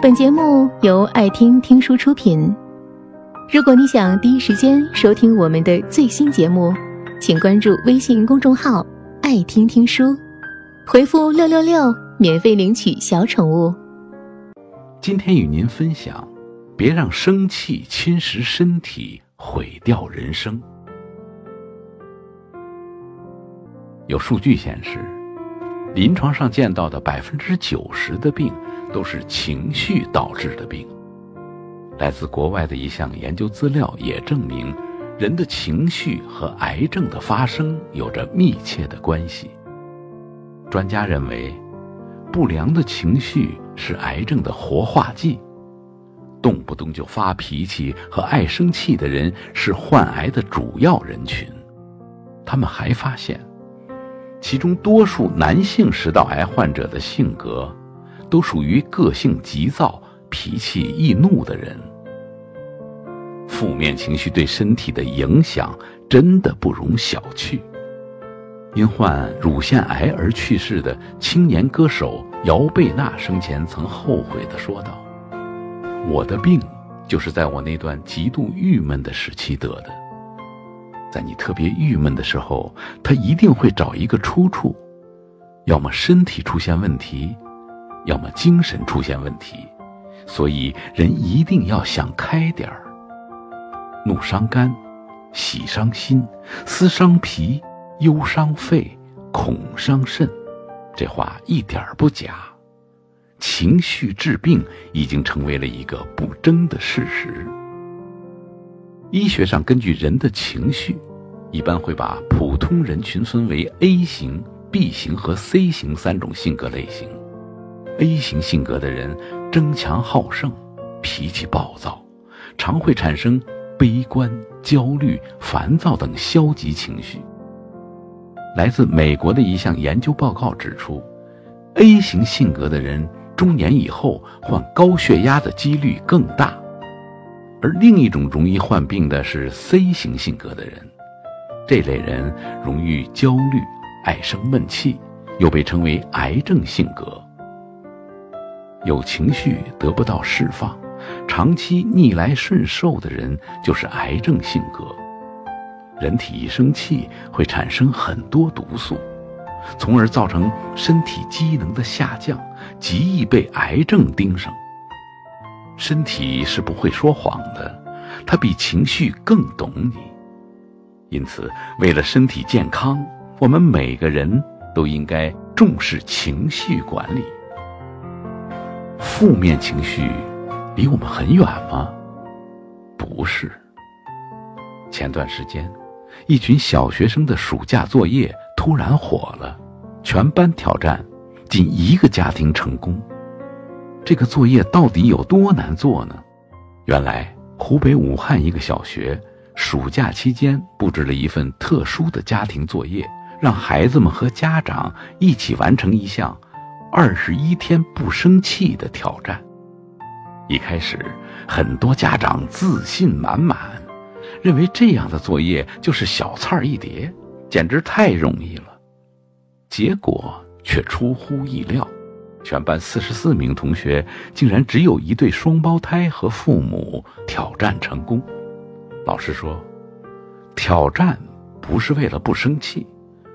本节目由爱听听书出品。如果你想第一时间收听我们的最新节目，请关注微信公众号“爱听听书”，回复“六六六”免费领取小宠物。今天与您分享：别让生气侵蚀身体，毁掉人生。有数据显示，临床上见到的百分之九十的病都是情绪导致的病。来自国外的一项研究资料也证明，人的情绪和癌症的发生有着密切的关系。专家认为，不良的情绪是癌症的活化剂，动不动就发脾气和爱生气的人是患癌的主要人群。他们还发现，其中多数男性食道癌患者的性格，都属于个性急躁、脾气易怒的人。负面情绪对身体的影响真的不容小觑。因患乳腺癌而去世的青年歌手姚贝娜生前曾后悔地说道：“我的病就是在我那段极度郁闷的时期得的。在你特别郁闷的时候，他一定会找一个出处，要么身体出现问题，要么精神出现问题。所以人一定要想开点儿。”怒伤肝，喜伤心，思伤脾，忧伤肺，恐伤肾。这话一点不假。情绪治病已经成为了一个不争的事实。医学上根据人的情绪，一般会把普通人群分为 A 型、B 型和 C 型三种性格类型。A 型性格的人争强好胜，脾气暴躁，常会产生。悲观、焦虑、烦躁等消极情绪。来自美国的一项研究报告指出，A 型性格的人中年以后患高血压的几率更大，而另一种容易患病的是 C 型性格的人。这类人容易焦虑、爱生闷气，又被称为癌症性格。有情绪得不到释放。长期逆来顺受的人就是癌症性格。人体一生气会产生很多毒素，从而造成身体机能的下降，极易被癌症盯上。身体是不会说谎的，它比情绪更懂你。因此，为了身体健康，我们每个人都应该重视情绪管理。负面情绪。离我们很远吗？不是。前段时间，一群小学生的暑假作业突然火了，全班挑战，仅一个家庭成功。这个作业到底有多难做呢？原来，湖北武汉一个小学暑假期间布置了一份特殊的家庭作业，让孩子们和家长一起完成一项二十一天不生气的挑战。一开始，很多家长自信满满，认为这样的作业就是小菜一碟，简直太容易了。结果却出乎意料，全班四十四名同学竟然只有一对双胞胎和父母挑战成功。老师说，挑战不是为了不生气，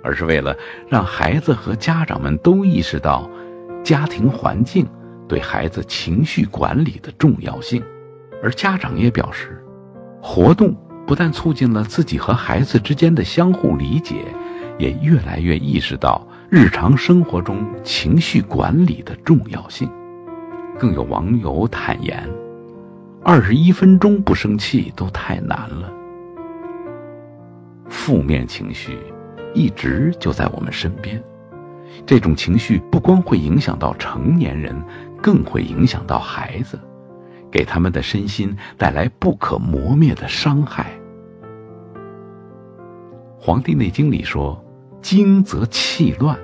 而是为了让孩子和家长们都意识到家庭环境。对孩子情绪管理的重要性，而家长也表示，活动不但促进了自己和孩子之间的相互理解，也越来越意识到日常生活中情绪管理的重要性。更有网友坦言，二十一分钟不生气都太难了。负面情绪一直就在我们身边，这种情绪不光会影响到成年人。更会影响到孩子，给他们的身心带来不可磨灭的伤害。《黄帝内经》里说：“惊则气乱。”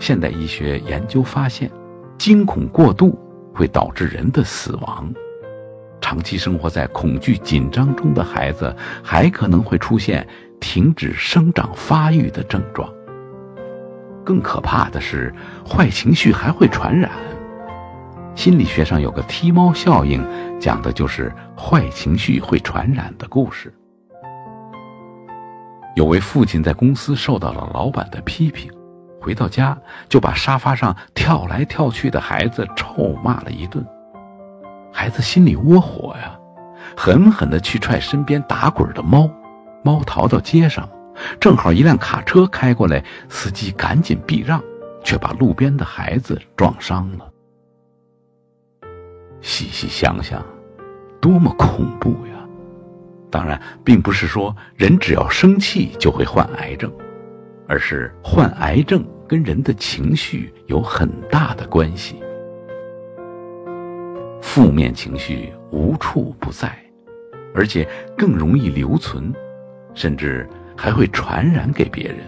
现代医学研究发现，惊恐过度会导致人的死亡。长期生活在恐惧紧张中的孩子，还可能会出现停止生长发育的症状。更可怕的是，坏情绪还会传染。心理学上有个踢猫效应，讲的就是坏情绪会传染的故事。有位父亲在公司受到了老板的批评，回到家就把沙发上跳来跳去的孩子臭骂了一顿。孩子心里窝火呀，狠狠地去踹身边打滚的猫，猫逃到街上，正好一辆卡车开过来，司机赶紧避让，却把路边的孩子撞伤了。细细想想，多么恐怖呀！当然，并不是说人只要生气就会患癌症，而是患癌症跟人的情绪有很大的关系。负面情绪无处不在，而且更容易留存，甚至还会传染给别人。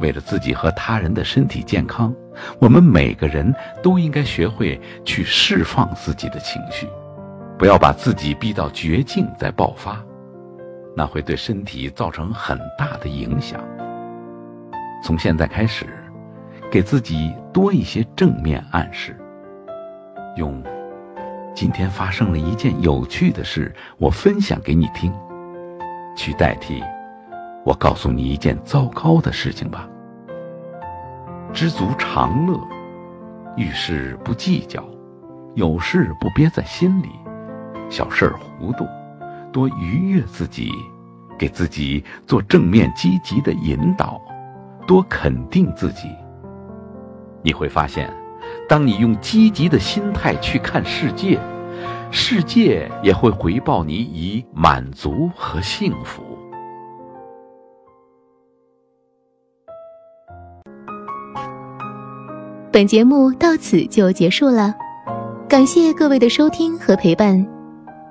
为了自己和他人的身体健康，我们每个人都应该学会去释放自己的情绪，不要把自己逼到绝境再爆发，那会对身体造成很大的影响。从现在开始，给自己多一些正面暗示，用“今天发生了一件有趣的事，我分享给你听”，去代替“我告诉你一件糟糕的事情吧”。知足常乐，遇事不计较，有事不憋在心里，小事儿糊涂，多愉悦自己，给自己做正面积极的引导，多肯定自己。你会发现，当你用积极的心态去看世界，世界也会回报你以满足和幸福。本节目到此就结束了，感谢各位的收听和陪伴。